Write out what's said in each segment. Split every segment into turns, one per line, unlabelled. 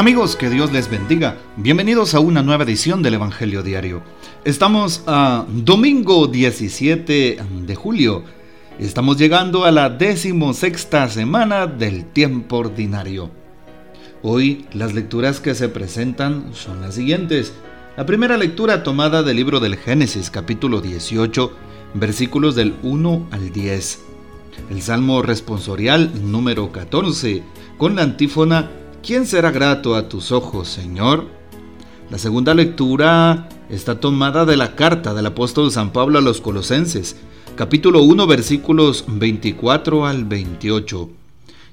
Amigos, que Dios les bendiga. Bienvenidos a una nueva edición del Evangelio Diario. Estamos a domingo 17 de julio. Estamos llegando a la decimosexta semana del tiempo ordinario. Hoy las lecturas que se presentan son las siguientes. La primera lectura tomada del libro del Génesis capítulo 18, versículos del 1 al 10. El Salmo responsorial número 14, con la antífona ¿Quién será grato a tus ojos, Señor? La segunda lectura está tomada de la carta del apóstol San Pablo a los Colosenses, capítulo 1, versículos 24 al 28.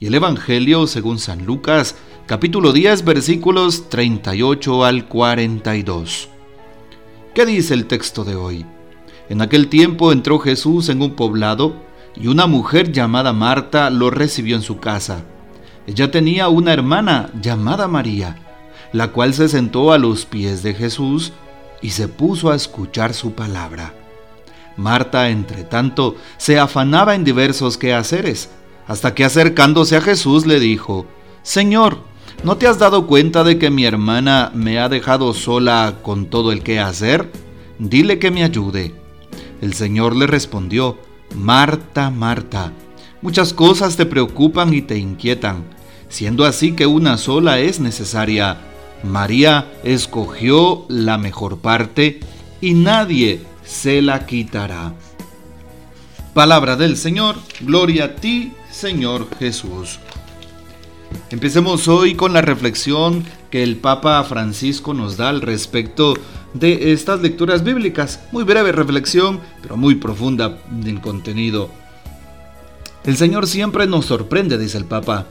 Y el Evangelio según San Lucas, capítulo 10, versículos 38 al 42. ¿Qué dice el texto de hoy? En aquel tiempo entró Jesús en un poblado y una mujer llamada Marta lo recibió en su casa. Ella tenía una hermana llamada María, la cual se sentó a los pies de Jesús y se puso a escuchar su palabra. Marta, entre tanto, se afanaba en diversos quehaceres, hasta que acercándose a Jesús le dijo, Señor, ¿no te has dado cuenta de que mi hermana me ha dejado sola con todo el quehacer? Dile que me ayude. El Señor le respondió, Marta, Marta, Muchas cosas te preocupan y te inquietan, siendo así que una sola es necesaria. María escogió la mejor parte y nadie se la quitará. Palabra del Señor, gloria a ti, Señor Jesús. Empecemos hoy con la reflexión que el Papa Francisco nos da al respecto de estas lecturas bíblicas. Muy breve reflexión, pero muy profunda en contenido. El Señor siempre nos sorprende, dice el Papa,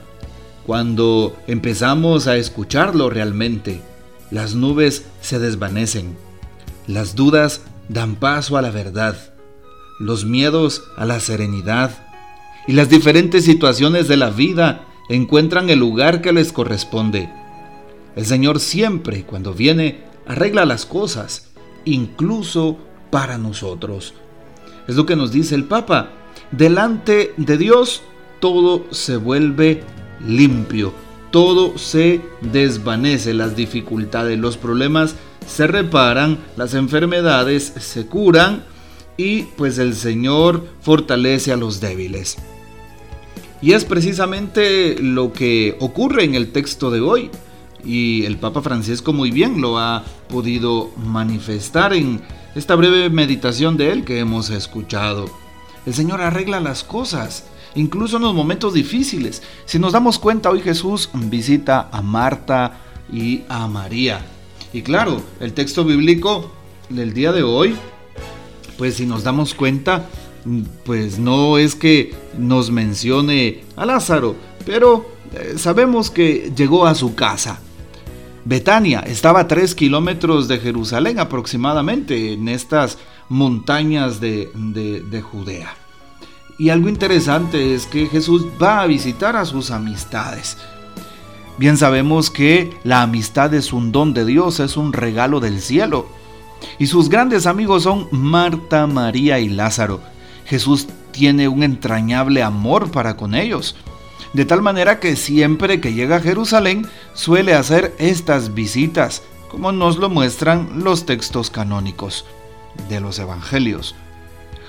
cuando empezamos a escucharlo realmente. Las nubes se desvanecen, las dudas dan paso a la verdad, los miedos a la serenidad y las diferentes situaciones de la vida encuentran el lugar que les corresponde. El Señor siempre, cuando viene, arregla las cosas, incluso para nosotros. Es lo que nos dice el Papa delante de Dios todo se vuelve limpio, todo se desvanece, las dificultades, los problemas se reparan, las enfermedades se curan y pues el Señor fortalece a los débiles. Y es precisamente lo que ocurre en el texto de hoy. Y el Papa Francisco muy bien lo ha podido manifestar en esta breve meditación de él que hemos escuchado. El Señor arregla las cosas, incluso en los momentos difíciles. Si nos damos cuenta, hoy Jesús visita a Marta y a María. Y claro, el texto bíblico del día de hoy, pues si nos damos cuenta, pues no es que nos mencione a Lázaro, pero eh, sabemos que llegó a su casa. Betania estaba a tres kilómetros de Jerusalén aproximadamente en estas montañas de, de, Judea. Y algo interesante es que Jesús va a visitar a sus amistades. Bien sabemos que la amistad es un don de Dios, es un regalo del cielo. Y sus grandes amigos son Marta, María y Lázaro. Jesús tiene un entrañable amor para con ellos de tal manera que siempre que llega a Jerusalén suele hacer estas visitas, como nos lo muestran los textos canónicos de los evangelios.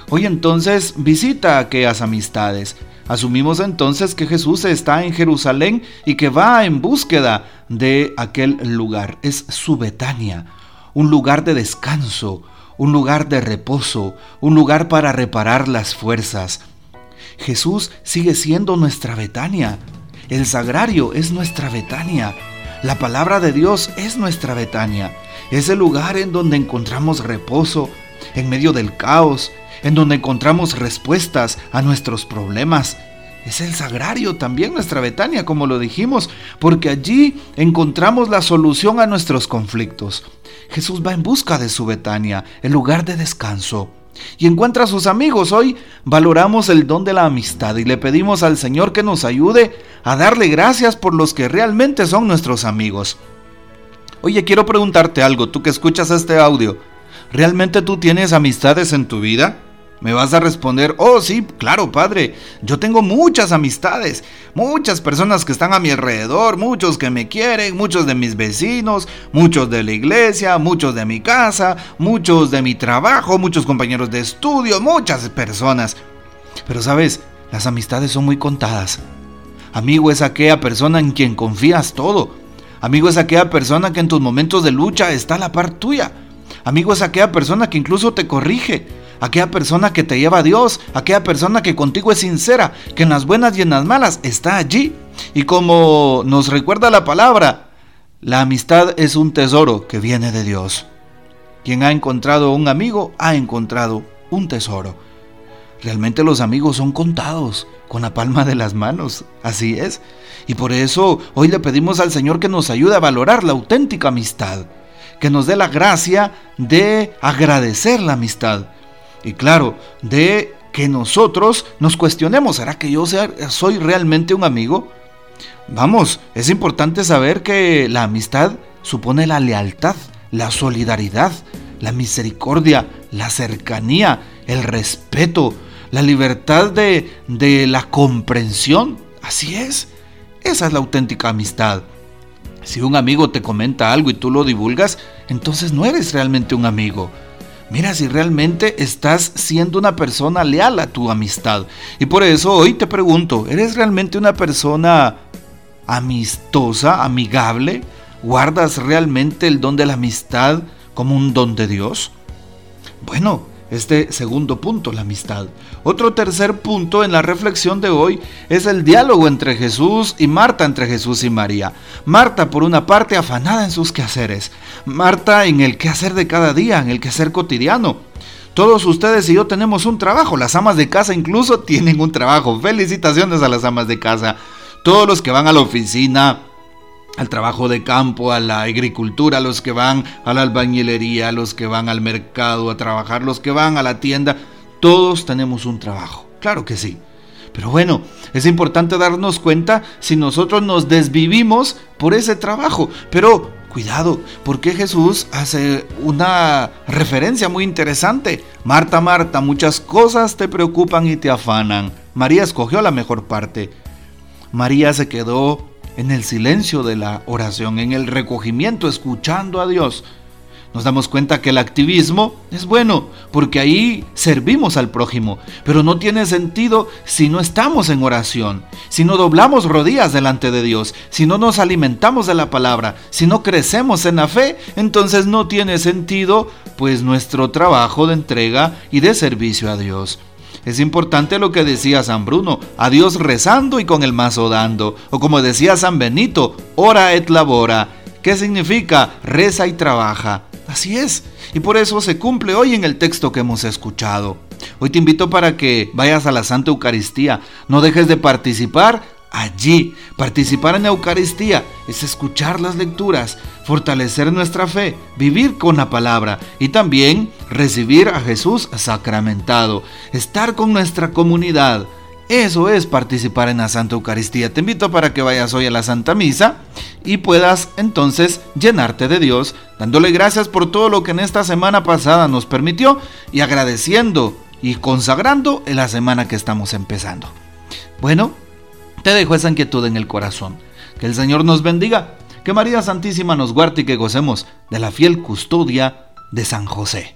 Hoy entonces visita aquellas amistades. Asumimos entonces que Jesús está en Jerusalén y que va en búsqueda de aquel lugar. Es su Betania, un lugar de descanso, un lugar de reposo, un lugar para reparar las fuerzas, Jesús sigue siendo nuestra Betania. El sagrario es nuestra Betania. La palabra de Dios es nuestra Betania. Es el lugar en donde encontramos reposo, en medio del caos, en donde encontramos respuestas a nuestros problemas. Es el sagrario también nuestra Betania, como lo dijimos, porque allí encontramos la solución a nuestros conflictos. Jesús va en busca de su Betania, el lugar de descanso y encuentra a sus amigos. Hoy valoramos el don de la amistad y le pedimos al Señor que nos ayude a darle gracias por los que realmente son nuestros amigos. Oye, quiero preguntarte algo, tú que escuchas este audio, ¿realmente tú tienes amistades en tu vida? Me vas a responder, oh sí, claro, padre, yo tengo muchas amistades, muchas personas que están a mi alrededor, muchos que me quieren, muchos de mis vecinos, muchos de la iglesia, muchos de mi casa, muchos de mi trabajo, muchos compañeros de estudio, muchas personas. Pero sabes, las amistades son muy contadas. Amigo es aquella persona en quien confías todo. Amigo es aquella persona que en tus momentos de lucha está a la par tuya. Amigo es aquella persona que incluso te corrige aquella persona que te lleva a Dios, aquella persona que contigo es sincera, que en las buenas y en las malas está allí. Y como nos recuerda la palabra, la amistad es un tesoro que viene de Dios. Quien ha encontrado un amigo ha encontrado un tesoro. Realmente los amigos son contados con la palma de las manos, así es. Y por eso hoy le pedimos al Señor que nos ayude a valorar la auténtica amistad, que nos dé la gracia de agradecer la amistad, y claro, de que nosotros nos cuestionemos, ¿será que yo soy realmente un amigo? Vamos, es importante saber que la amistad supone la lealtad, la solidaridad, la misericordia, la cercanía, el respeto, la libertad de, de la comprensión. Así es, esa es la auténtica amistad. Si un amigo te comenta algo y tú lo divulgas, entonces no eres realmente un amigo. Mira si realmente estás siendo una persona leal a tu amistad. Y por eso hoy te pregunto, ¿eres realmente una persona amistosa, amigable? ¿Guardas realmente el don de la amistad como un don de Dios? Bueno, este segundo punto, la amistad. Otro tercer punto en la reflexión de hoy es el diálogo entre Jesús y Marta, entre Jesús y María. Marta, por una parte, afanada en sus quehaceres. Marta en el quehacer de cada día, en el quehacer cotidiano. Todos ustedes y yo tenemos un trabajo. Las amas de casa incluso tienen un trabajo. Felicitaciones a las amas de casa. Todos los que van a la oficina, al trabajo de campo, a la agricultura, los que van a la albañilería, los que van al mercado a trabajar, los que van a la tienda, todos tenemos un trabajo, claro que sí. Pero bueno, es importante darnos cuenta si nosotros nos desvivimos por ese trabajo. Pero cuidado, porque Jesús hace una referencia muy interesante. Marta, Marta, muchas cosas te preocupan y te afanan. María escogió la mejor parte. María se quedó en el silencio de la oración, en el recogimiento, escuchando a Dios, nos damos cuenta que el activismo es bueno, porque ahí servimos al prójimo, pero no tiene sentido si no estamos en oración, si no doblamos rodillas delante de Dios, si no nos alimentamos de la palabra, si no crecemos en la fe, entonces no tiene sentido pues nuestro trabajo de entrega y de servicio a Dios. Es importante lo que decía San Bruno, a Dios rezando y con el mazo dando. O como decía San Benito, ora et labora. ¿Qué significa? Reza y trabaja. Así es. Y por eso se cumple hoy en el texto que hemos escuchado. Hoy te invito para que vayas a la Santa Eucaristía. No dejes de participar allí. Participar en la Eucaristía es escuchar las lecturas, fortalecer nuestra fe, vivir con la palabra y también recibir a Jesús sacramentado, estar con nuestra comunidad. Eso es participar en la Santa Eucaristía. Te invito para que vayas hoy a la Santa Misa y puedas entonces llenarte de Dios, dándole gracias por todo lo que en esta semana pasada nos permitió y agradeciendo y consagrando en la semana que estamos empezando. Bueno, te dejo esa inquietud en el corazón. Que el Señor nos bendiga, que María Santísima nos guarde y que gocemos de la fiel custodia de San José.